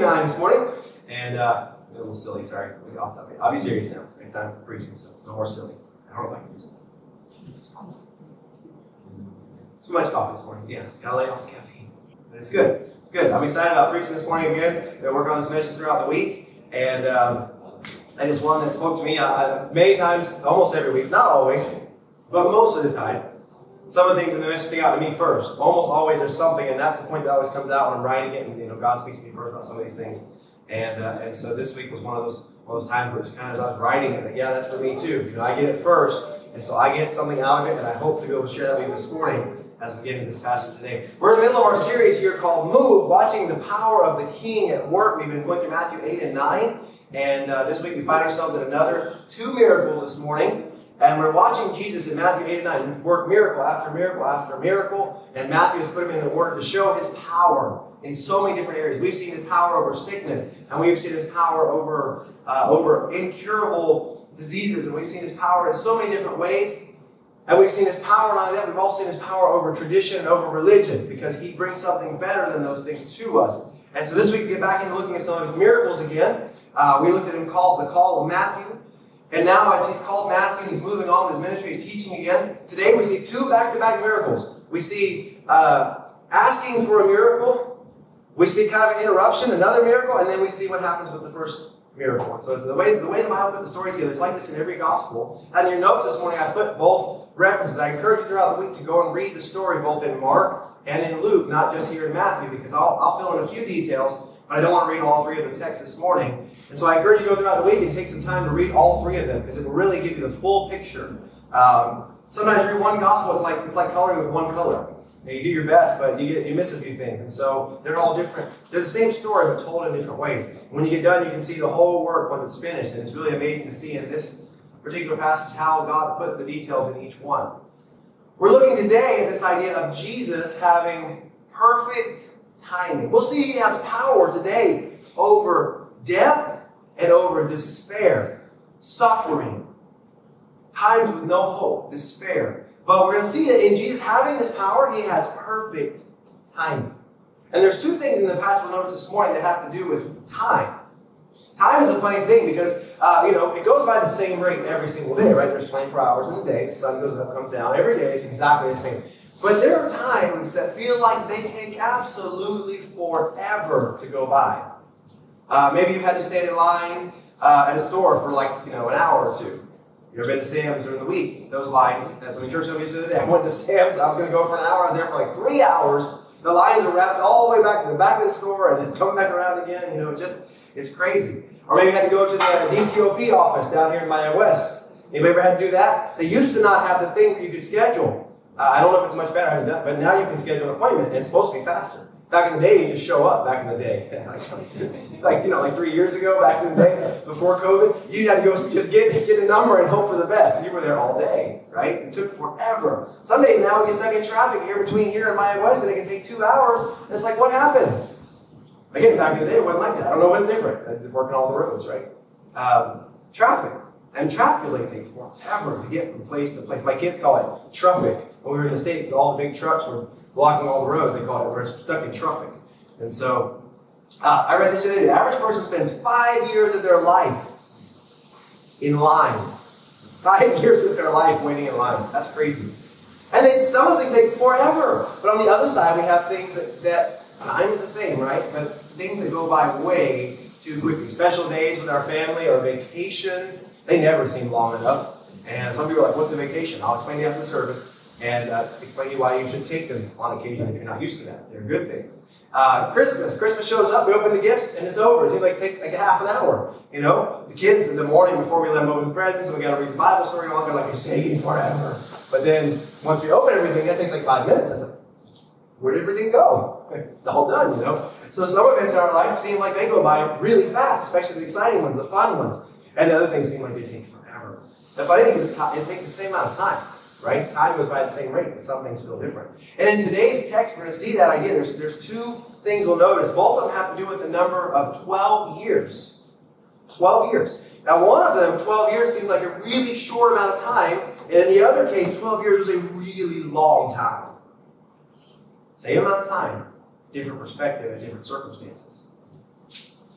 9 this morning. And uh, a little silly, sorry. I'll stop it. I'll be serious now. Next time I'm preaching, so no more silly. I don't like preaching. Too much coffee this morning. Yeah, gotta lay off the caffeine. But it's good. It's good. I'm excited about preaching this morning again. Been working on this message throughout the week. And um, and it's one that spoke to me uh, many times, almost every week. Not always, but most of the time. Some of the things in the message stick out to me first. Almost always there's something, and that's the point that always comes out when I'm writing it. And you know, God speaks to me first about some of these things. And uh, and so this week was one of those one of those times where just kind of as I was writing it, like, yeah, that's for me too. You know, I get it first, and so I get something out of it, and I hope to be able to share that with you this morning as we get into this passage today. We're in the middle of our series here called Move, watching the power of the King at work. We've been going through Matthew 8 and 9, and uh, this week we find ourselves in another two miracles this morning. And we're watching Jesus in Matthew 8 and 9 work miracle after miracle after miracle. And Matthew has put him in the order to show his power in so many different areas. We've seen his power over sickness, and we've seen his power over, uh, over incurable diseases, and we've seen his power in so many different ways. And we've seen his power, not only that, we've also seen his power over tradition and over religion, because he brings something better than those things to us. And so this week we get back into looking at some of his miracles again. Uh, we looked at him called the call of Matthew. And now, as he's called Matthew and he's moving on with his ministry, he's teaching again. Today, we see two back to back miracles. We see uh, asking for a miracle, we see kind of an interruption, another miracle, and then we see what happens with the first miracle. So the way the way the Bible put the stories together, it's like this in every gospel. And your notes this morning, I put both references. I encourage you throughout the week to go and read the story both in Mark and in Luke, not just here in Matthew, because I'll, I'll fill in a few details, I don't want to read all three of the texts this morning. And so I encourage you to go throughout the week and take some time to read all three of them, because it will really give you the full picture. Um, sometimes you read one gospel, it's like it's like coloring with one color. And you do your best, but you get you miss a few things. And so they're all different. They're the same story, but told in different ways. And when you get done, you can see the whole work once it's finished. And it's really amazing to see in this particular passage how God put the details in each one. We're looking today at this idea of Jesus having perfect timing. We'll see he has power today over death and over despair, suffering, times with no hope, despair. But we're going to see that in Jesus having this power, he has perfect timing. And there's two things in the passage we'll notice this morning that have to do with time. Time is a funny thing because, uh, you know, it goes by the same rate every single day, right? There's 24 hours in a day. The sun goes up, comes down. Every day it's exactly the same. But there are times that feel like they take absolutely forever to go by. Uh, maybe you've had to stand in line uh, at a store for like, you know, an hour or two. You ever been to Sam's during the week? Those lines, that's what church told me the other day. I went to Sam's, I was going to go for an hour, I was there for like three hours. The lines are wrapped all the way back to the back of the store and then coming back around again. You know, it's just, it's crazy. Or maybe you had to go to the DTOP office down here in Mayagüez. Anybody ever had to do that? They used to not have the thing where you could schedule. I don't know if it's much better, but now you can schedule an appointment and it's supposed to be faster. Back in the day, you just show up back in the day. like, you know, like three years ago, back in the day, before COVID, you had to go just get, get a number and hope for the best. You were there all day, right? It took forever. Some days now we get stuck in traffic here between here and Mayagüez, and it can take two hours. It's like, what happened? Again, back in the day, it wasn't like that. I don't know what's different. Working all the roads, right? Um, traffic. Like takes forever to get from place to place. My kids call it traffic. When we were in the States, all the big trucks were blocking all the roads. They called it, we're stuck in traffic. And so, uh, I read this today. The average person spends five years of their life in line. Five years of their life waiting in line. That's crazy. And then some of things take forever. But on the other side, we have things that, that time is the same, right? But things that go by way quickly. Special days with our family or vacations, they never seem long enough. And some people are like, what's a vacation? I'll explain to you after the service and uh, explain to you why you should take them on occasion if you're not used to that. They're good things. Uh, Christmas. Christmas shows up, we open the gifts, and it's over. It like take like a half an hour. You know, the kids in the morning before we let them open the presents, and we got to read the Bible story along. They're like, "It's taking forever." But then once we open everything, it takes like five minutes. Like, Where did everything go? It's all done, you know. So some events in our life seem like they go by really fast, especially the exciting ones, the fun ones, and the other things seem like they take forever. The funny thing is, it takes the same amount of time right? Time goes by at the same rate, but some things feel different. And in today's text, we're going to see that idea. There's, there's two things we'll notice. Both of them have to do with the number of 12 years. 12 years. Now, one of them, 12 years, seems like a really short amount of time, and in the other case, 12 years was a really long time. Same amount of time, different perspective and different circumstances.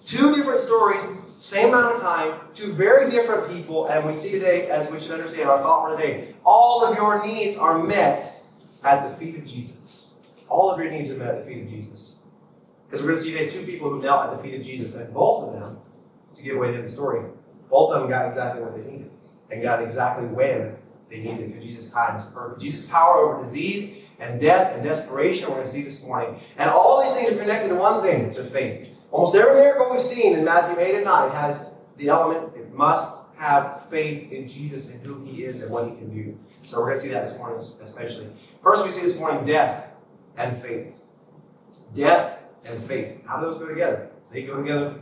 Two different stories, same amount of time, two very different people, and we see today, as we should understand our thought for today, all of your needs are met at the feet of Jesus. All of your needs are met at the feet of Jesus. Because we're going to see today two people who knelt at the feet of Jesus, and both of them, to give away the story, both of them got exactly what they needed, and got exactly when they needed because Jesus' time is perfect. Jesus' power over disease and death and desperation, we're going to see this morning. And all these things are connected to one thing, to faith. Almost every miracle we've seen in Matthew 8 and 9 has the element, it must have faith in Jesus and who he is and what he can do. So we're going to see that this morning, especially. First, we see this morning death and faith. Death and faith. How do those go together? They go together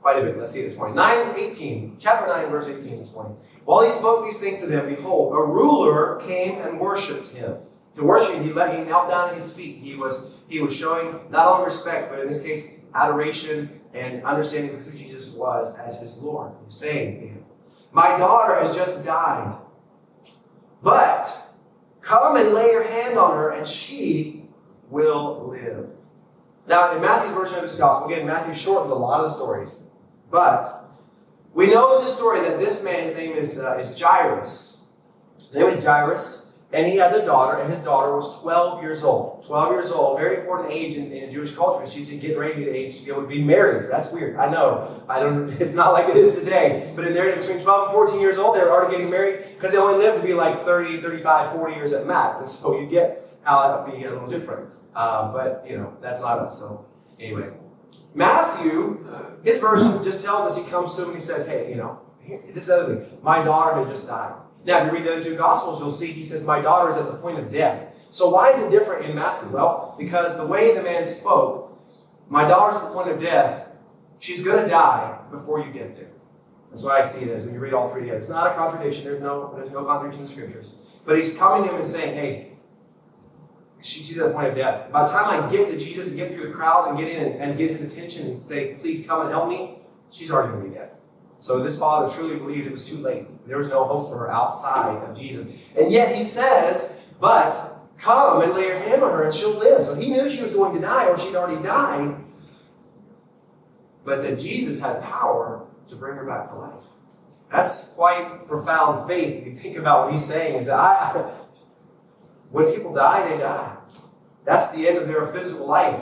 quite a bit. Let's see this morning. 9, 18. Chapter 9, verse 18 this morning. While he spoke these things to them, behold, a ruler came and worshipped him. To worship he, let, he knelt down at his feet. He was, he was showing not only respect, but in this case, adoration and understanding of who Jesus was as his Lord. He's saying to him, My daughter has just died, but come and lay your hand on her, and she will live. Now, in Matthew's version of this gospel, again, Matthew shortens a lot of the stories, but we know in this story that this man, his name is, uh, is Jairus. His name is Jairus. And he has a daughter, and his daughter was 12 years old. 12 years old, very important age in, in Jewish culture she's getting ready to be the age to be able to be married. That's weird. I know. I don't. It's not like it is today. But in there, between 12 and 14 years old, they were already getting married because they only lived to be like 30, 35, 40 years at max. And so you get how that would be a little different. Um, but, you know, that's not us. So anyway. Matthew, his version just tells us he comes to him and he says, hey, you know, this other thing. My daughter has just died. Now, if you read the other two Gospels, you'll see he says, My daughter is at the point of death. So, why is it different in Matthew? Well, because the way the man spoke, My daughter's at the point of death, she's going to die before you get there. That's why I see it as when you read all three together. It's not a contradiction, there's no, there's no contradiction in the scriptures. But he's coming to him and saying, Hey, she's at the point of death. By the time I get to Jesus and get through the crowds and get in and, and get his attention and say, Please come and help me, she's already going to be dead. So this father truly believed it was too late. There was no hope for her outside of Jesus. And yet he says, but come and lay your hand on her and she'll live. So he knew she was going to die or she'd already died. But that Jesus had power to bring her back to life. That's quite profound faith. If you think about what he's saying is that I, when people die, they die. That's the end of their physical life.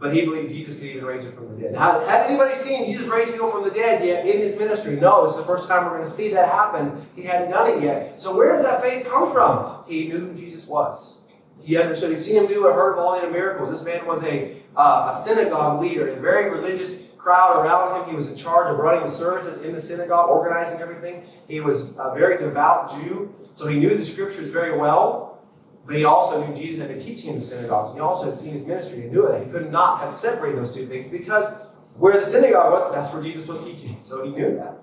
But he believed Jesus could even raise her from the dead. Now, had anybody seen Jesus raise people from the dead yet in his ministry? No, it's the first time we're going to see that happen. He hadn't done it yet. So where does that faith come from? He knew who Jesus was. He understood. He'd seen him do or heard of all the miracles. This man was a, uh, a synagogue leader, a very religious crowd around him. He was in charge of running the services in the synagogue, organizing everything. He was a very devout Jew, so he knew the scriptures very well. But he also knew Jesus had been teaching in the synagogues. He also had seen his ministry and knew that. He could not have separated those two things because where the synagogue was, that's where Jesus was teaching. So he knew that.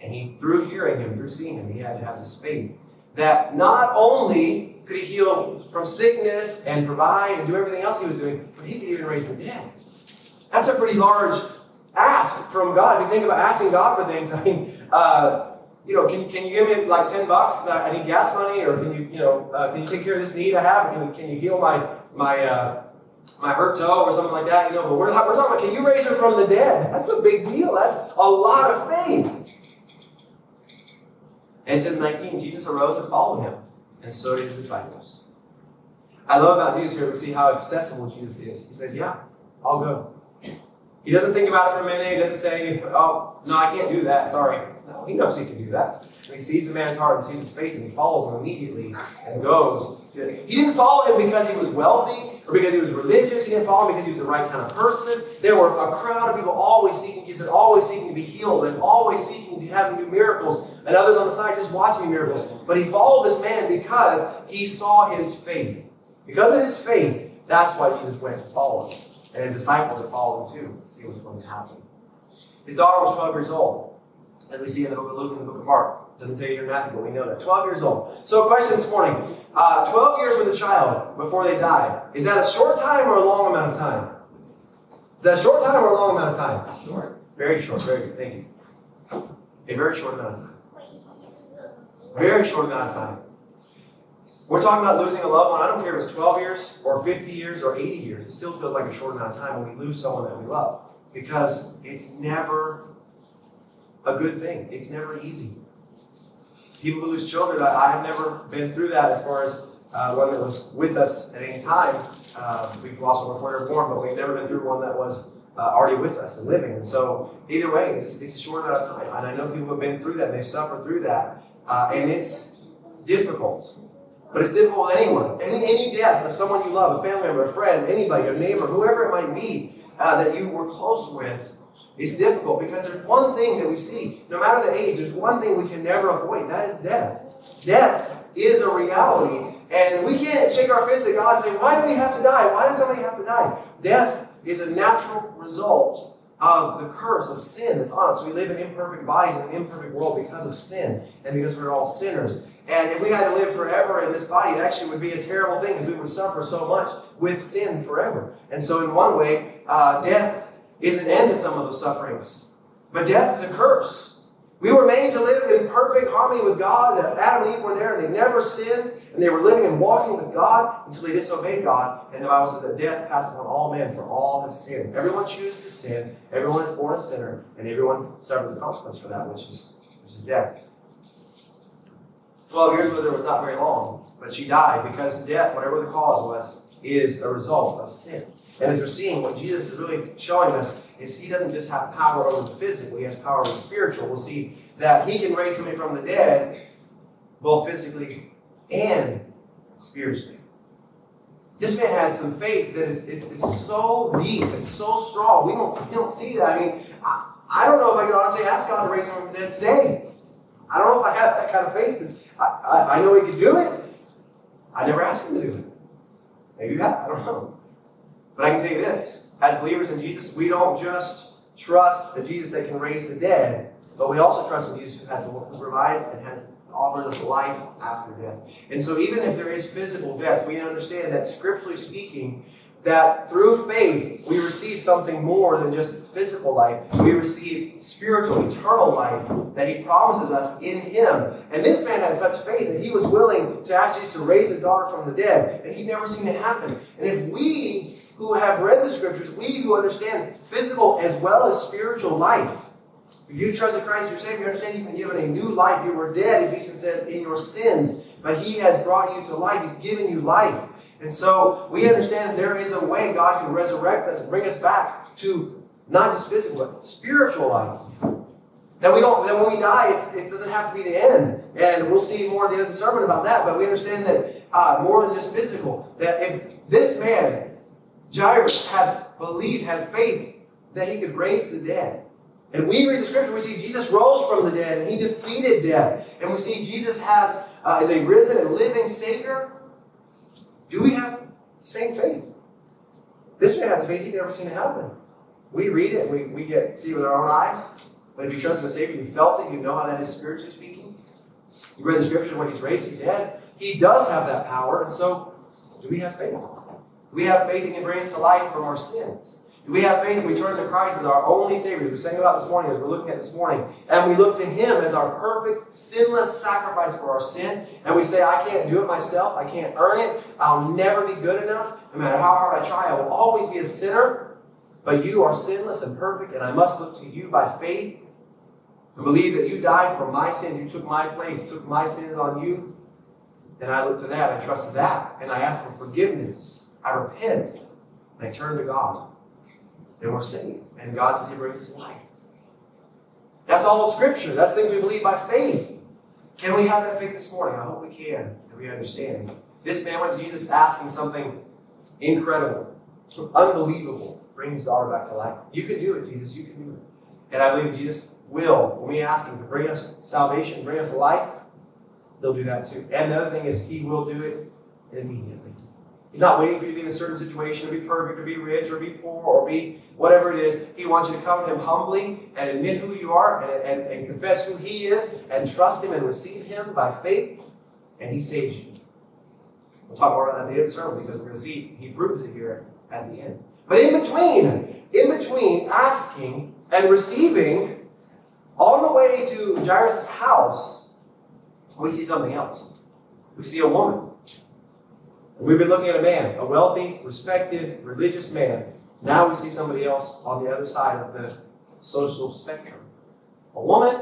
And he, through hearing him, through seeing him, he had to have this faith that not only could he heal from sickness and provide and do everything else he was doing, but he could even raise the dead. That's a pretty large ask from God. If you think about asking God for things, I mean, uh, you know, can, can you give me like 10 bucks? I need gas money, or can you, you know, uh, can you take care of this need I have? Can you, can you heal my, my, uh, my hurt toe or something like that? You know, but we're, we're talking about, can you raise her from the dead? That's a big deal. That's a lot of faith. And in 19, Jesus arose and followed him, and so did the disciples. I love about Jesus here, we see how accessible Jesus is. He says, yeah, I'll go. He doesn't think about it for a minute. He doesn't say, oh, no, I can't do that. Sorry. He knows he can do that. And he sees the man's heart and sees his faith, and he follows him immediately and goes. He didn't follow him because he was wealthy or because he was religious. He didn't follow him because he was the right kind of person. There were a crowd of people always seeking Jesus, always seeking to be healed, and always seeking to have new miracles, and others on the side just watching the miracles. But he followed this man because he saw his faith. Because of his faith, that's why Jesus went to follow him. And his disciples are following too, to see what's going to happen. His daughter was 12 years old, as we see in the book of Luke and the book of Mark. Doesn't tell you in Matthew, but we know that. 12 years old. So, a question this morning uh, 12 years with a child before they die. Is that a short time or a long amount of time? Is that a short time or a long amount of time? Short. Very short. Very good. Thank you. A very short amount of time. Very short amount of time. We're talking about losing a loved one. I don't care if it's 12 years or 50 years or 80 years. It still feels like a short amount of time when we lose someone that we love. because it's never a good thing. It's never easy. People who lose children, I, have never been through that as far as uh, one that was with us at any time. Uh, we've lost one before we were born, but we've never been through one that was uh, already with us and living. And so, either way, it just takes a short amount of time. And I know people have been through that, they've suffered through that. Uh, and it's difficult. But it's difficult with anyone. Any, any death of someone you love, a family member, a friend, anybody, your neighbor, whoever it might be uh, that you were close with, it's difficult because there's one thing that we see. No matter the age, there's one thing we can never avoid. That is death. Death is a reality. And we can't shake our fists at God and say, why do we have to die? Why does somebody have to die? Death is a natural result of the curse of sin that's on us. We live in imperfect bodies in an imperfect world because of sin and because we're all sinners. And if we had to live forever in this body, it actually would be a terrible thing because we would suffer so much with sin forever. And so, in one way, uh, death is an end to some of those sufferings. But death is a curse. We were made to live in perfect harmony with God. That Adam and Eve were there, and they never sinned, and they were living and walking with God until they disobeyed God. And the Bible says that death passed upon all men, for all have sinned. Everyone chooses to sin. Everyone is born a sinner, and everyone suffers the consequence for that, which is which is death. 12 years with her was not very long, but she died because death, whatever the cause was, is a result of sin. And as we're seeing, what Jesus is really showing us is he doesn't just have power over the physical, he has power over the spiritual. We'll see that he can raise somebody from the dead, both physically and spiritually. This man had some faith that is it's, it's so deep, it's so strong. We don't, we don't see that. I mean, I, I don't know if I can honestly ask God to raise someone from the dead today. I don't know if I have that kind of faith. I, I, I know He can do it. I never asked Him to do it. Maybe you have. I don't know. But I can tell you this: as believers in Jesus, we don't just trust the Jesus that can raise the dead, but we also trust in Jesus who has who provides and has offers life after death. And so, even if there is physical death, we understand that scripturally speaking, that through faith we receive something more than just physical life. We receive spiritual, eternal life that He promises us in Him. And this man had such faith that he was willing to actually to raise his daughter from the dead, and he'd never seen it happen. And if we who have read the scriptures, we who understand physical as well as spiritual life, if you trust in Christ your Savior, you understand you've been given a new life. You were dead, Ephesians says, in your sins, but He has brought you to life. He's given you life. And so we understand there is a way God can resurrect us and bring us back to not just physical, but spiritual life. That we don't, that when we die, it doesn't have to be the end. And we'll see more at the end of the sermon about that. But we understand that uh, more than just physical, that if this man, Jairus, had believed, had faith that he could raise the dead. And we read the scripture, we see Jesus rose from the dead and he defeated death. And we see Jesus has uh, is a risen and living Savior do we have the same faith? This man had the faith he'd never seen it happen. We read it, we, we get see with our own eyes. But if you trust in the Savior, you felt it, you know how that is spiritually speaking. You read the scripture where he's raised the dead. He does have that power, and so do we have faith? We have faith he can bring us to life from our sins? We have faith that we turn to Christ as our only Savior? We sang about this morning, as we're looking at this morning, and we look to Him as our perfect, sinless sacrifice for our sin, and we say, I can't do it myself, I can't earn it, I'll never be good enough. No matter how hard I try, I will always be a sinner. But you are sinless and perfect, and I must look to you by faith and believe that you died for my sins. You took my place, took my sins on you. And I look to that, I trust that, and I ask for forgiveness. I repent, and I turn to God then we're saved. And God says He brings us life. That's all of Scripture. That's things we believe by faith. Can we have that faith this morning? I hope we can, if we understand. This man went to Jesus asking something incredible, unbelievable. Bring his daughter back to life. You can do it, Jesus. You can do it. And I believe Jesus will, when we ask him to bring us salvation, bring us life, they'll do that too. And the other thing is, he will do it immediately. He's not waiting for you to be in a certain situation, to be perfect, or be rich, or be poor, or be whatever it is. He wants you to come to Him humbly and admit who you are and, and, and confess who He is and trust Him and receive Him by faith, and He saves you. We'll talk more about that at the end sermon because we're going to see He proves it here at the end. But in between, in between asking and receiving, on the way to Jairus' house, we see something else. We see a woman. We've been looking at a man, a wealthy, respected, religious man, Now we see somebody else on the other side of the social spectrum. A woman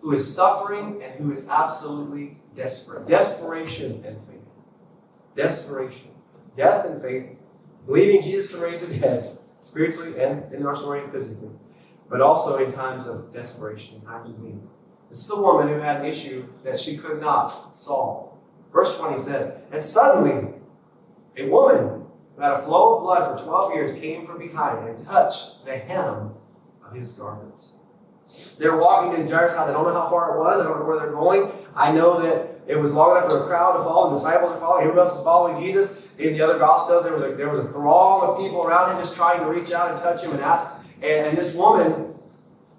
who is suffering and who is absolutely desperate. Desperation and faith. Desperation. Death and faith. Believing Jesus can raise the dead, spiritually and in our story and physically, but also in times of desperation, in times of need. This is a woman who had an issue that she could not solve. Verse 20 says, And suddenly, a woman had a flow of blood for 12 years came from behind and touched the hem of his garment. They're walking to Jairus' house. I don't know how far it was. I don't know where they're going. I know that it was long enough for the crowd to follow. The disciples are following. Everybody else is following Jesus. In the other Gospels, there was a, there was a throng of people around him just trying to reach out and touch him and ask. And, and this woman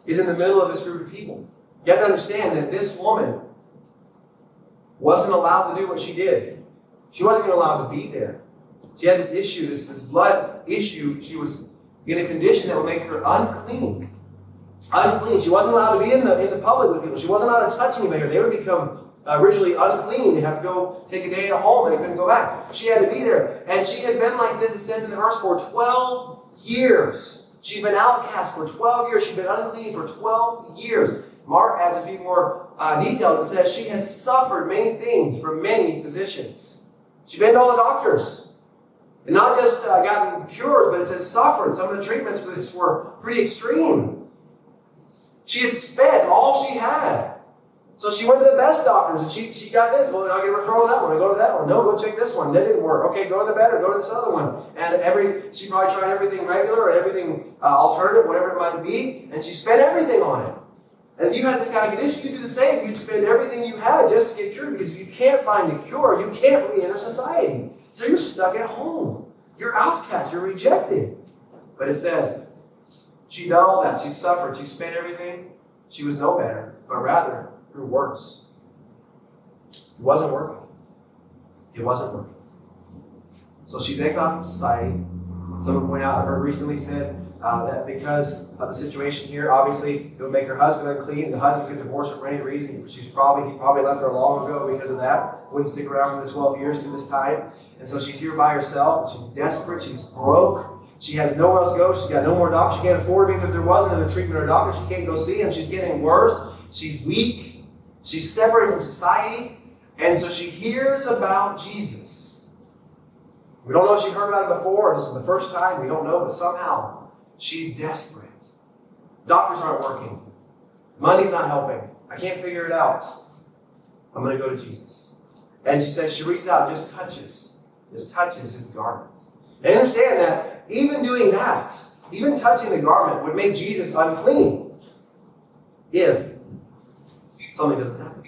is in the middle of this group of people. You have to understand that this woman wasn't allowed to do what she did. She wasn't even allowed to be there. She had this issue, this, this blood issue. She was in a condition that would make her unclean. Unclean. She wasn't allowed to be in the, in the public with people. She wasn't allowed to touch anybody. They would become originally unclean. They'd have to go take a day at home and they couldn't go back. She had to be there. And she had been like this, it says in the verse, for 12 years. She'd been outcast for 12 years. She'd been unclean for 12 years. Mark adds a few more uh, details. It says she had suffered many things from many physicians. She'd been to all the doctors. And not just uh, gotten cures, but it says suffered. Some of the treatments for this were pretty extreme. She had spent all she had. So she went to the best doctors and she, she got this. Well, I'll get a referral to that one. I go to that one. No, go check this one. That didn't work. Okay, go to the better. Go to this other one. And every she probably tried everything regular and everything uh, alternative, whatever it might be, and she spent everything on it. And if you had this kind of condition, you'd do the same. You'd spend everything you had just to get cured because if you can't find a cure, you can't re-enter society. So you're stuck at home. You're outcast. You're rejected. But it says, she done all that. She suffered. She spent everything. She was no better, but rather grew worse. It wasn't working. It wasn't working. So she's exiled from society. Someone pointed out, I heard recently said uh, that because of the situation here, obviously it would make her husband unclean. The husband could divorce her for any reason. She's probably he probably left her long ago because of that. Wouldn't stick around for the 12 years through this time. And so she's here by herself. She's desperate. She's broke. She has nowhere else to go. She's got no more doctors. She can't afford. Even if there wasn't another treatment or doctor, she can't go see him. She's getting worse. She's weak. She's separated from society. And so she hears about Jesus. We don't know if she heard about it before, or this is the first time. We don't know, but somehow she's desperate. Doctors aren't working. Money's not helping. I can't figure it out. I'm going to go to Jesus. And she says she reaches out, just touches, just touches his garment. And understand that even doing that, even touching the garment, would make Jesus unclean if something doesn't happen.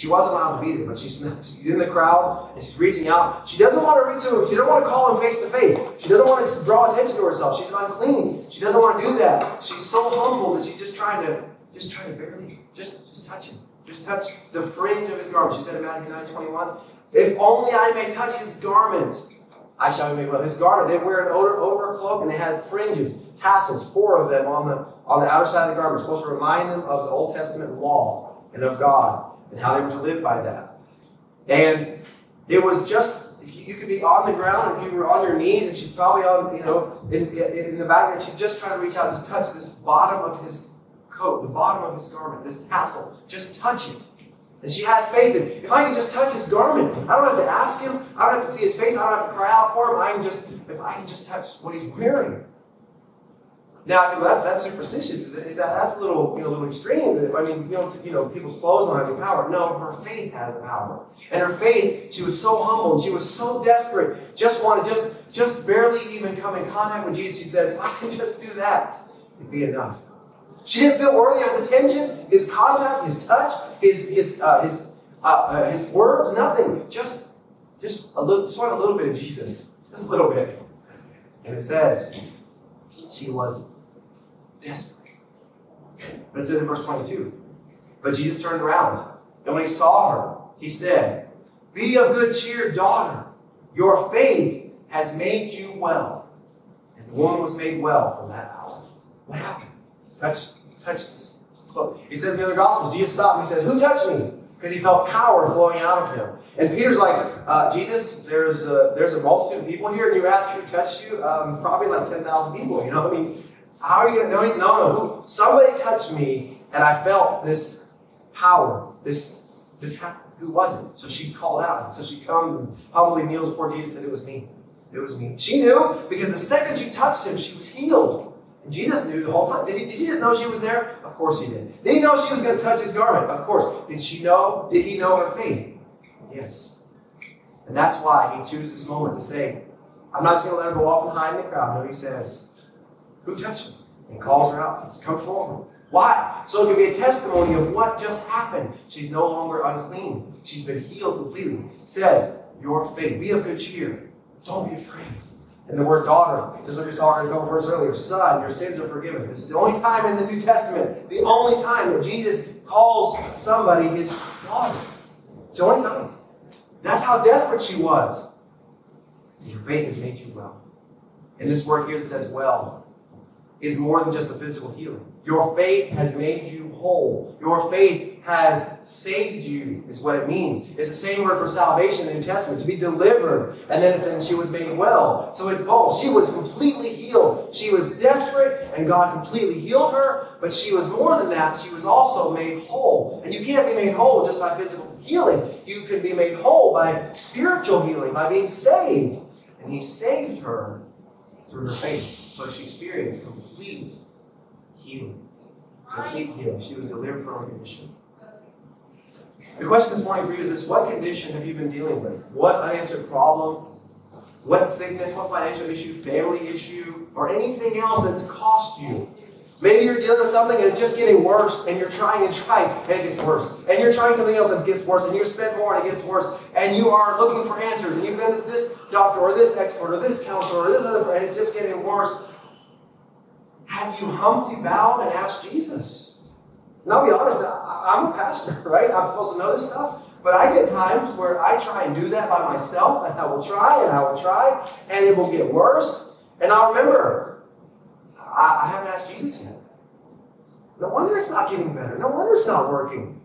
She wasn't allowed to be there, but she's, she's in the crowd and she's reaching out. She doesn't want to reach to him. She doesn't want to call him face to face. She doesn't want to draw attention to herself. She's unclean. She doesn't want to do that. She's so humble that she's just trying to, just trying to barely, just, just touch him. Just touch the fringe of his garment. She said in Matthew 9 21, If only I may touch his garment, I shall be made well. His garment, they wear an over, over cloak and they had fringes, tassels, four of them on the on the outer side of the garment, supposed to remind them of the Old Testament law and of God and how they were to live by that. And it was just, you could be on the ground and you were on your knees and she's probably on, you know, in, in the back and she's just trying to reach out and touch this bottom of his coat, the bottom of his garment, this tassel. Just touch it. And she had faith in, if I can just touch his garment, I don't have to ask him, I don't have to see his face, I don't have to cry out for him, I can just, if I can just touch what he's wearing. Now, well, that's, that's superstitious. Is, is that that's a little, you know, a little extreme? I mean, you know, you know, people's clothes don't have any power. No, her faith had the power, and her faith, she was so humble, and she was so desperate, just wanted, just, just barely even come in contact with Jesus. She says, if I can just do that, it'd be enough. She didn't feel worthy of his attention, his contact, his touch, his his uh, his uh, uh, his words, nothing. Just, just a little, just want a little bit of Jesus, just a little bit. And it says, she was desperate. But it says in verse 22 But Jesus turned around, and when he saw her, he said, Be of good cheer, daughter. Your faith has made you well. And the woman was made well from that hour. What happened? Touch, touch this. He says in the other Gospels, Jesus stopped and he said, Who touched me? because he felt power flowing out of him. And Peter's like, uh, Jesus, there's a, there's a multitude of people here, and you ask who touched you? Um, probably like 10,000 people, you know? I mean, how are you going to know? He's, no, no, who? Somebody touched me, and I felt this power, this, this, who was it? So she's called out. And so she comes and humbly kneels before Jesus and said, it was me. It was me. She knew because the second she touched him, she was healed. And Jesus knew the whole time. Did, he, did Jesus know she was there? Of course he did. Did he know she was going to touch his garment? Of course. Did she know? Did he know her faith? Yes. And that's why he chooses this moment to say, I'm not just going to let her go off and hide in the crowd. No, he says, Who touched me? And calls her out. Let's come forward. Why? So it can be a testimony of what just happened. She's no longer unclean. She's been healed completely. It says, Your faith. Be of good cheer. Don't be afraid. And the word daughter, just like we saw in a couple verses earlier, son, your sins are forgiven. This is the only time in the New Testament, the only time that Jesus calls somebody his daughter. It's the only time. That's how desperate she was. Your faith has made you well. And this word here that says well is more than just a physical healing. Your faith has made you whole. Your faith has saved you, is what it means. It's the same word for salvation in the New Testament, to be delivered. And then it says she was made well. So it's both. She was completely healed. She was desperate, and God completely healed her. But she was more than that. She was also made whole. And you can't be made whole just by physical healing. You can be made whole by spiritual healing, by being saved. And He saved her through her faith. So she experienced complete healing. Complete healing. She was delivered from her condition. The question this morning for you is this What condition have you been dealing with? What unanswered problem? What sickness? What financial issue? Family issue? Or anything else that's cost you? Maybe you're dealing with something and it's just getting worse, and you're trying and trying, and it gets worse. And you're trying something else and it gets worse, and you spend more and it gets worse. And you are looking for answers, and you've been to this doctor or this expert or this counselor or this other, and it's just getting worse. Have you humbly bowed and asked Jesus? And I'll be honest, I'm a pastor, right? I'm supposed to know this stuff. But I get times where I try and do that by myself, and I will try and I will try, and it will get worse. And I'll remember, I, I haven't asked Jesus yet. No wonder it's not getting better. No wonder it's not working.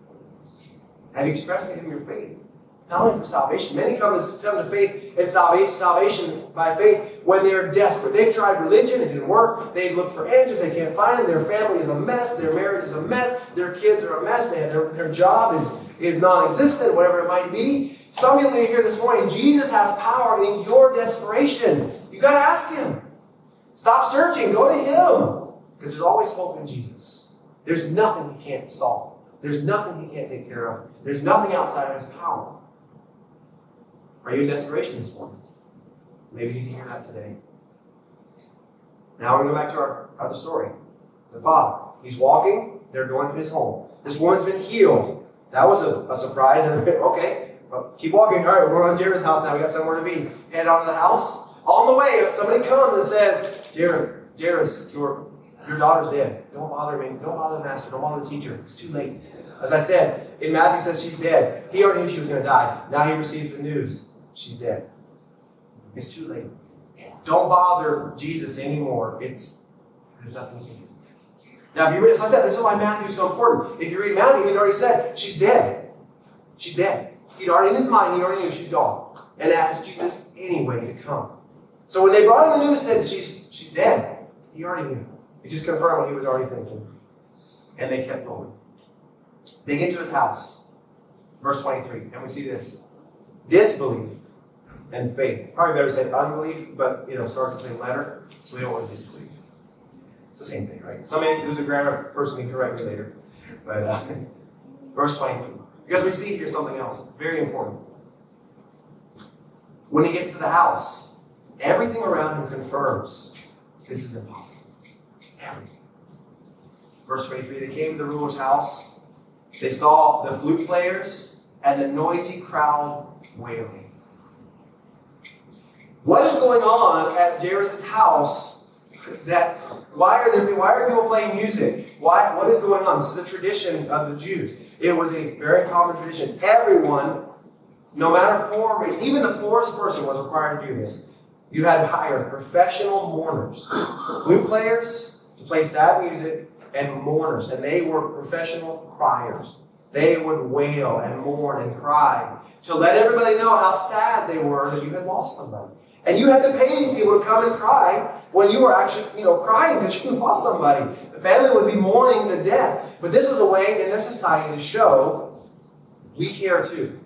Have you expressed to Him your faith? Not only for salvation. Many come to, come to faith and salvation, salvation by faith when they're desperate. They've tried religion, it didn't work. They've looked for answers, they can't find them. Their family is a mess. Their marriage is a mess. Their kids are a mess. They their, their job is, is non existent, whatever it might be. Some people need to hear this morning Jesus has power in your desperation. you got to ask Him. Stop searching, go to Him. Because there's always hope in Jesus. There's nothing He can't solve, there's nothing He can't take care of, there's nothing outside of His power. Are you in desperation this morning? Maybe you to hear that today. Now going go back to our other story. The father. He's walking, they're going to his home. This woman's been healed. That was a, a surprise. okay, well, keep walking. All right, we're going to Jared's house now. We got somewhere to be. Head on to the house. On the way, somebody comes and says, Jared, Jairus, your, your daughter's dead. Don't bother me. Don't bother the master. Don't bother the teacher. It's too late. As I said, in Matthew says she's dead. He already knew she was going to die. Now he receives the news. She's dead. It's too late. Don't bother Jesus anymore. It's there's nothing you can do. Now, if you read, so I said, this is why Matthew's so important. If you read Matthew, he'd already said she's dead. She's dead. He'd already in his mind, he already knew she's gone, and asked Jesus anyway to come. So when they brought him the news, said she's she's dead. He already knew. It just confirmed what he was already thinking, and they kept going. They get to his house, verse twenty-three, and we see this disbelief and faith. Probably better say unbelief, but you know, start the same letter, so we don't want to disbelieve. It's the same thing, right? Somebody who's a grammar person can correct me later. But uh, verse 23. Because we see here something else, very important. When he gets to the house, everything around him confirms this is impossible. Everything. Verse 23 they came to the ruler's house. They saw the flute players and the noisy crowd wailing. What is going on at Jairus' house that why are there why are people playing music? Why what is going on? This is the tradition of the Jews. It was a very common tradition. Everyone, no matter poor or rich, even the poorest person was required to do this. You had to hire professional mourners, flute players to play sad music, and mourners, and they were professional criers. they would wail and mourn and cry to let everybody know how sad they were that you had lost somebody. And you had to pay these people to come and cry when you were actually, you know, crying because you lost somebody. The family would be mourning the death. But this was a way in their society to show we care too.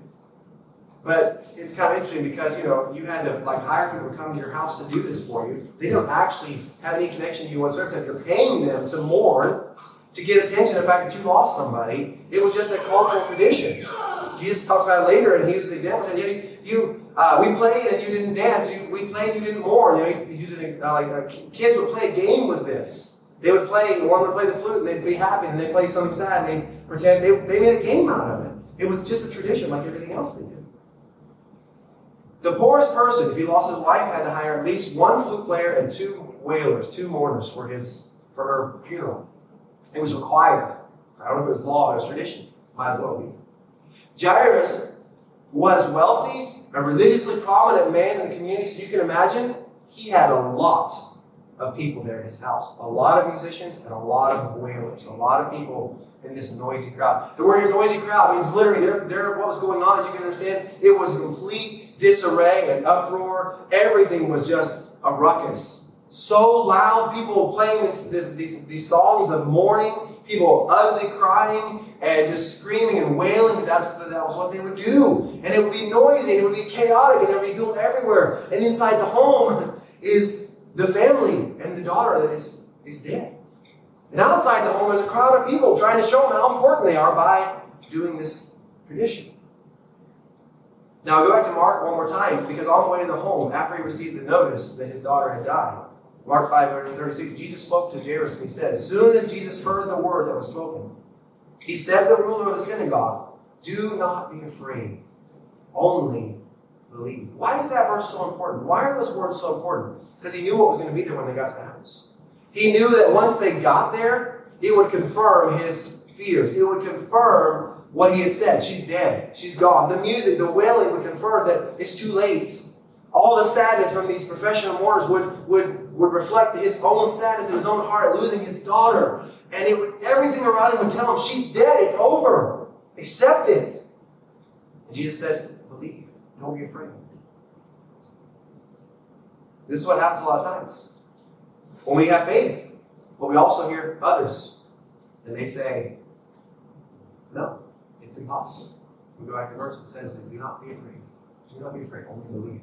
But it's kind of interesting because you know you had to like hire people to come to your house to do this for you. They don't actually have any connection to you whatsoever. Except you're paying them to mourn, to get attention to the fact that you lost somebody. It was just a cultural tradition. Jesus talks about it later, and he uses an example. Saying, "Yeah, you, uh, we played and you didn't dance. You, we played and you didn't mourn." You know, he's, he's using uh, like uh, kids would play a game with this. They would play. One would play the flute, and they'd be happy, and they'd play something sad, and they pretend they, they made a game out of it. It was just a tradition, like everything else they did. The poorest person, if he lost his wife, had to hire at least one flute player and two wailers, two mourners for his for her funeral. It was required. I don't know if it was law or tradition. Might as well be. Jairus was wealthy, a religiously prominent man in the community, so you can imagine he had a lot of people there in his house. A lot of musicians and a lot of wailers. A lot of people in this noisy crowd. The word noisy crowd means literally there, there what was going on, as you can understand, it was complete disarray and uproar. Everything was just a ruckus. So loud, people were playing this, this, these, these songs of mourning, people ugly crying and just screaming and wailing because that's, that was what they would do. And it would be noisy and it would be chaotic and there would be people everywhere. And inside the home is the family and the daughter that is, is dead. And outside the home is a crowd of people trying to show them how important they are by doing this tradition. Now go back to Mark one more time, because on the way to the home, after he received the notice that his daughter had died, Mark 5 36, Jesus spoke to Jairus and he said, As soon as Jesus heard the word that was spoken, he said to the ruler of the synagogue, Do not be afraid, only believe. Why is that verse so important? Why are those words so important? Because he knew what was going to be there when they got to the house. He knew that once they got there, it would confirm his fears. It would confirm what he had said. She's dead. She's gone. The music, the wailing would confirm that it's too late. All the sadness from these professional mourners would, would, would reflect his own sadness in his own heart, losing his daughter. And it would, everything around him would tell him, she's dead. It's over. Accept it. And Jesus says, believe. Don't be afraid. This is what happens a lot of times. When we have faith, but we also hear others, and they say, no, it's impossible. We go back to verse that says do not be afraid. Do not be afraid, only believe.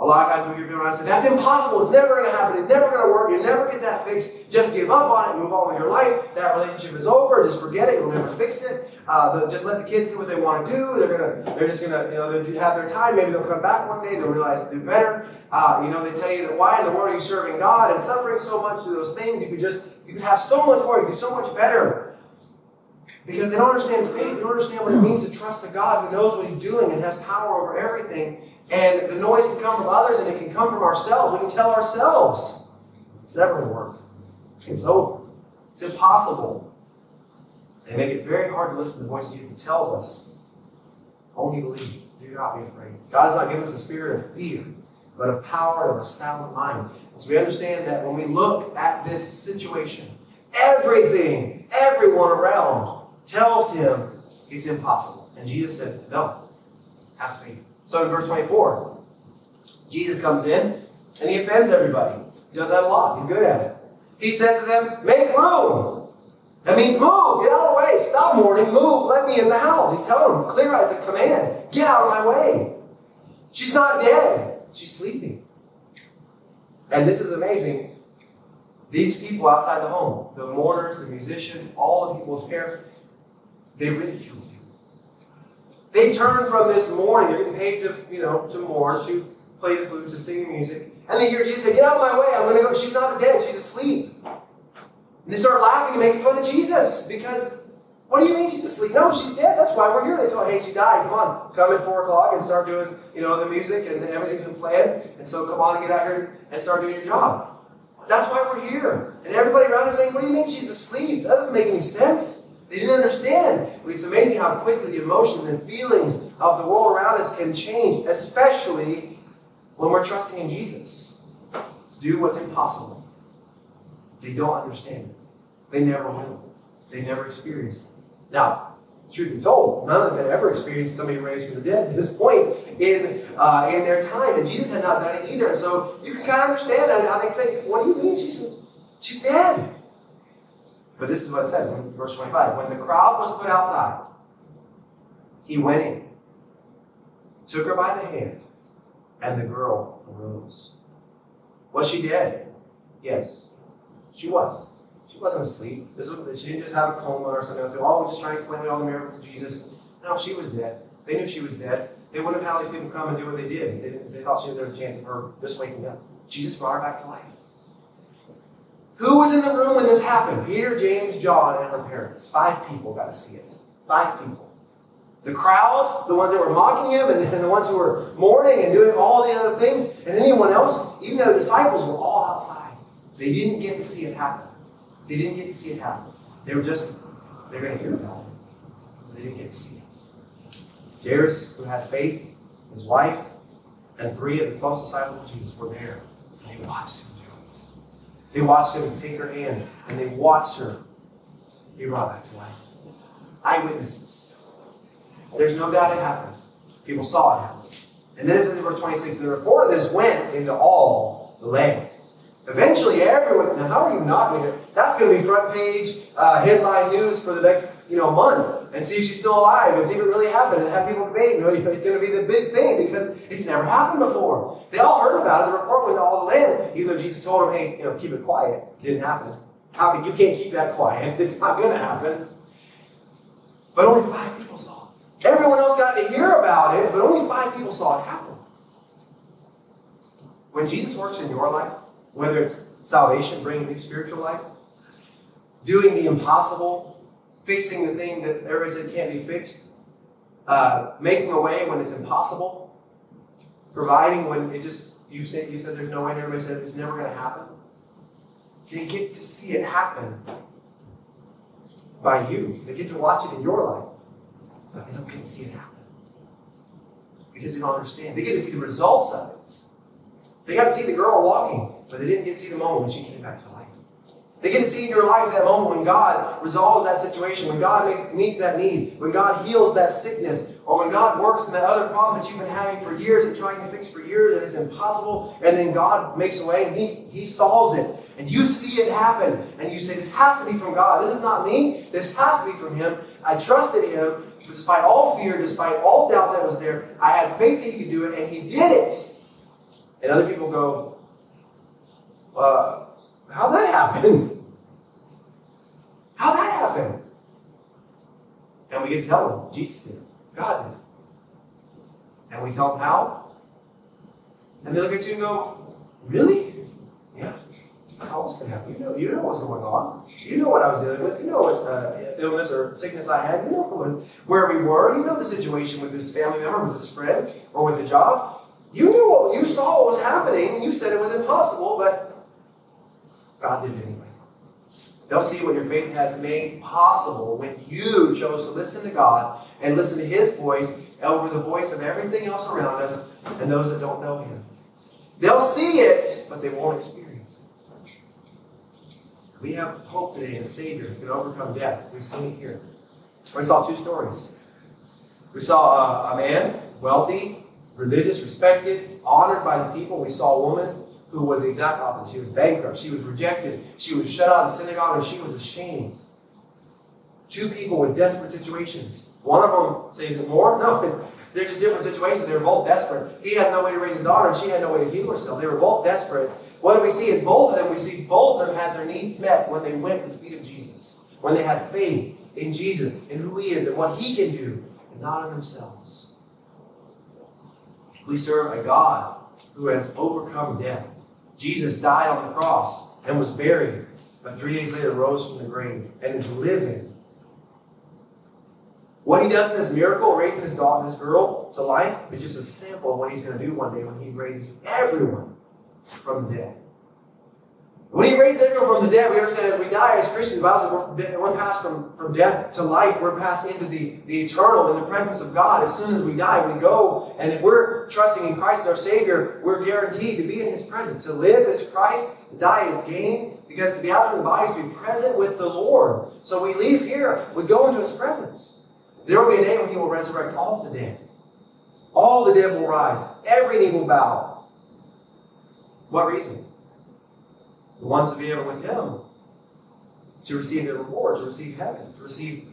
A lot of times we hear people around say, that's impossible, it's never going to happen, it's never going to work, you never get that fixed. Just give up on it, move on with your life. That relationship is over, just forget it, you'll never fix it. Uh, just let the kids do what they want to do. They're gonna, they're just gonna, you know, they'll have their time. Maybe they'll come back one day. They'll realize to do better. Uh, you know, they tell you that why in the world are you serving God and suffering so much through those things? You could just, you could have so much more. You could do so much better. Because they don't understand faith. They don't understand what it means to trust a God who knows what He's doing and has power over everything. And the noise can come from others and it can come from ourselves. We can tell ourselves it's never going to work. It's over. It's impossible. They make it very hard to listen to the voice of Jesus that tells us, only believe, do not be afraid. God has not given us a spirit of fear, but of power and of a sound mind. So we understand that when we look at this situation, everything, everyone around tells him it's impossible. And Jesus said, no, have faith. So in verse 24, Jesus comes in and he offends everybody. He does that a lot. He's good at it. He says to them, make room. That means move, get out of the way, stop mourning, move, let me in the house. He's telling them, clear out, it's a command. Get out of my way. She's not dead, she's sleeping. And this is amazing. These people outside the home, the mourners, the musicians, all the people's parents, they ridiculed you. They turn from this mourning, they're getting paid to, you know, to mourn, to play the flutes and sing the music. And they hear Jesus say, Get out of my way, I'm gonna go. She's not dead, she's asleep. And they start laughing and making fun of Jesus because what do you mean she's asleep? No, she's dead. That's why we're here. They told, hey, she died. Come on, come at four o'clock and start doing, you know, the music and everything's been planned. And so come on and get out here and start doing your job. That's why we're here. And everybody around is saying, what do you mean she's asleep? That doesn't make any sense. They didn't understand. It's amazing how quickly the emotions and feelings of the world around us can change, especially when we're trusting in Jesus. to Do what's impossible. They don't understand it. They never will. They never experienced it. Now, truth be told, none of them had ever experienced somebody raised from the dead at this point in, uh, in their time. And Jesus had not done it either. And so you can kind of understand how they say, What do you mean she's, she's dead? But this is what it says in verse 25. When the crowd was put outside, he went in, took her by the hand, and the girl arose. Was she dead? Yes, she was. She wasn't asleep. This was, she didn't just have a coma or something like. Oh, we're just trying to explain all the miracles to Jesus. No, she was dead. They knew she was dead. They wouldn't have had these people come and do what they did. They, they thought she, had a chance of her just waking up. Jesus brought her back to life. Who was in the room when this happened? Peter, James, John, and her parents. Five people got to see it. Five people. The crowd, the ones that were mocking him, and, the ones who were mourning and doing all the other things, and anyone else, even though the disciples were all outside. They didn't get to see it happen. They didn't get to see it happen. They were just, they're going to hear about it. They didn't get to see it. Jairus, who had faith, his wife, and three of the close disciples of Jesus were there. And they watched. They watched him take her hand, and they watched her be brought back to life. Eyewitnesses. There's no doubt it happened. People saw it happen. And then it says in verse 26, the report of this went into all the land. Eventually, everyone. Now, how are you not going to? That's going to be front page uh, headline news for the next you know month, and see if she's still alive, and see if it really happened, and have people debate. You know, it's going to be the big thing because it's never happened before. They all heard about it. The report went to all the land. Even though Jesus told them, "Hey, you know, keep it quiet." It didn't happen. How can you can't keep that quiet? It's not going to happen. But only five people saw it. Everyone else got to hear about it, but only five people saw it happen. When Jesus works in your life, whether it's salvation, bringing new spiritual life, doing the impossible, fixing the thing that everybody said can't be fixed, uh, making a way when it's impossible, providing when it just you said you said there's no way, and everybody said it's never going to happen. They get to see it happen by you. They get to watch it in your life, but they don't get to see it happen because they don't understand. They get to see the results of it. They got to see the girl walking, but they didn't get to see the moment when she came back to life. They get to see in your life that moment when God resolves that situation, when God meets that need, when God heals that sickness, or when God works in that other problem that you've been having for years and trying to fix for years and it's impossible, and then God makes a way and He, he solves it. And you see it happen, and you say, This has to be from God. This is not me. This has to be from Him. I trusted Him despite all fear, despite all doubt that was there. I had faith that He could do it, and He did it. And other people go, uh, how'd that happen? How'd that happen? And we can tell them, Jesus did. God did. And we tell them how? And they look at you and go, really? Yeah. How else can happen? You know, you know what's going on. You know what I was dealing with. You know what uh, illness or sickness I had. You know where we were. You know the situation with this family member, with this friend, or with the job. You knew what you saw what was happening, and you said it was impossible, but God did it anyway. They'll see what your faith has made possible when you chose to listen to God and listen to His voice over the voice of everything else around us and those that don't know Him. They'll see it, but they won't experience it. We have hope today in a Savior who can overcome death. We've seen it here. We saw two stories. We saw a, a man, wealthy, religious, respected, honored by the people. We saw a woman who was the exact opposite. She was bankrupt. She was rejected. She was shut out of the synagogue and she was ashamed. Two people with desperate situations. One of them says it more? No, they're just different situations. They were both desperate. He has no way to raise his daughter and she had no way to heal herself. They were both desperate. What do we see in both of them? We see both of them had their needs met when they went to the feet of Jesus. When they had faith in Jesus and who he is and what he can do, and not in themselves. We serve a God who has overcome death. Jesus died on the cross and was buried, but three days later rose from the grave and is living. What he does in this miracle, raising this dog, this girl to life, is just a sample of what he's going to do one day when he raises everyone from the dead. When he raised everyone from the dead, we understand as we die as Christians, the Bible says we're, we're passed from, from death to life. We're passed into the, the eternal, in the presence of God. As soon as we die, we go. And if we're trusting in Christ our Savior, we're guaranteed to be in His presence. To live as Christ, to die as gain. Because to be out of the body is to be present with the Lord. So we leave here, we go into His presence. There will be a day when he will resurrect all the dead. All the dead will rise. Every knee will bow. What reason? The ones to be ever with him. To receive the reward, to receive heaven, to receive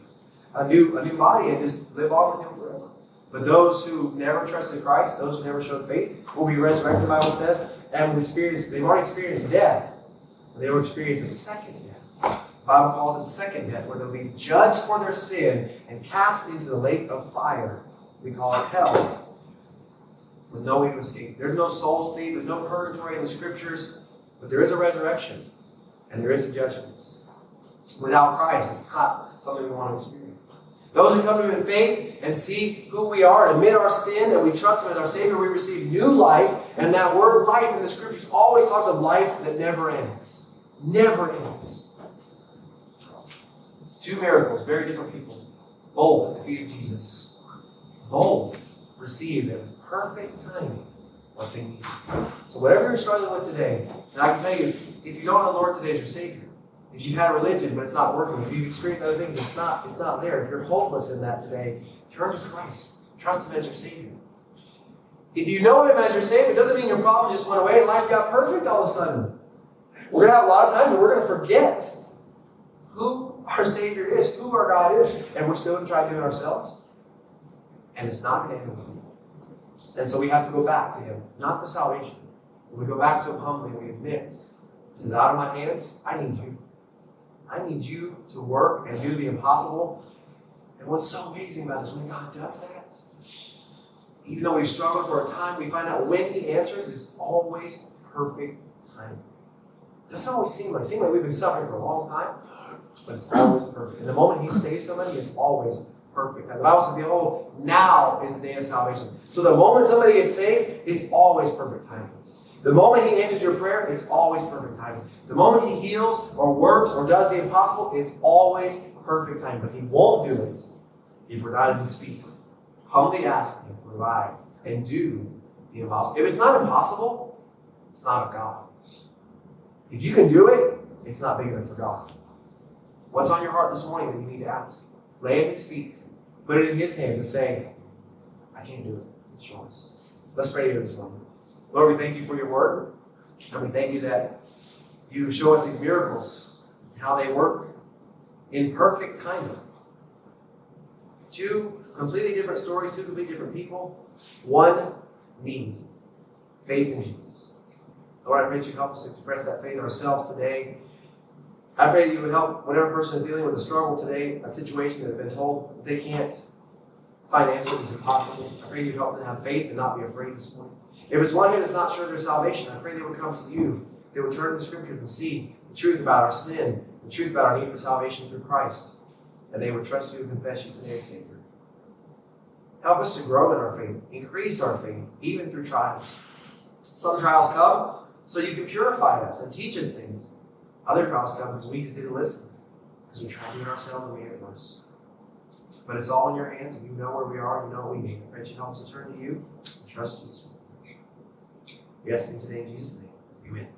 a new, a new body and just live on with him forever. But those who never trusted Christ, those who never showed faith, will be resurrected, the Bible says, and will experience, they've already experienced death. They will experience a second death. The Bible calls it the second death, where they'll be judged for their sin and cast into the lake of fire. We call it hell. With no way to escape. There's no soul sleep, there's no purgatory in the scriptures, but there is a resurrection and there is a judgment. Without Christ, it's not something we want to experience. Those who come to Him in faith and see who we are and admit our sin and we trust Him as our Savior, we receive new life. And that word life in the scriptures always talks of life that never ends. Never ends. Two miracles, very different people, both at the feet of Jesus. Both received in perfect timing what they need. So, whatever you're struggling with today, and I can tell you, if you don't know the Lord today as your Savior, if you've had religion but it's not working, if you've experienced other things, it's not, it's not there. If you're hopeless in that today, turn to Christ. Trust Him as your Savior. If you know Him as your Savior, it doesn't mean your problem just went away and life got perfect all of a sudden. We're going to have a lot of times where we're going to forget who our Savior is, who our God is, and we're still going to try to do it ourselves. And it's not going to end well. And so we have to go back to Him, not for salvation. When we go back to Him humbly and we admit, this is out of my hands. I need you. I need you to work and do the impossible. And what's so amazing about this, when God does that, even though we've struggled for a time, we find out when He answers is always perfect time. It doesn't always seem like, seems like we've been suffering for a long time, but it's always perfect. And the moment He saves somebody is always perfect. And the Bible says, Behold, now is the day of salvation. So the moment somebody gets saved, it's always perfect timing. The moment He answers your prayer, it's always perfect timing. The moment He heals or works or does the impossible, it's always perfect timing. But He won't do it if we're not at His feet. Humbly ask Him, provide, and do the impossible. If it's not impossible, it's not of God. If you can do it, it's not big enough for God. What's on your heart this morning that you need to ask? Lay at His feet. Put it in His hand and say, I can't do it. It's yours. Let's pray here this moment. Lord, we thank you for your word. And we thank you that you show us these miracles, how they work in perfect timing. Two completely different stories, two completely different people, one need faith in Jesus. Lord, I pray that you help us express that faith ourselves today. I pray that you would help whatever person is dealing with a struggle today, a situation that they've been told they can't find answers, it's impossible. I pray you help them have faith and not be afraid this morning. If it's one here that's not sure of their salvation, I pray they would come to you. They would turn to the scriptures and see the truth about our sin, the truth about our need for salvation through Christ, and they would trust you and confess you today Savior. Help us to grow in our faith, increase our faith, even through trials. Some trials come so you can purify us and teach us things. Other trials come because we just didn't listen, because we tried to do it ourselves and made it worse. But it's all in your hands, and you know where we are, you know what we need. I pray you help us to turn to you and trust you. We ask it today in Jesus' name. Amen.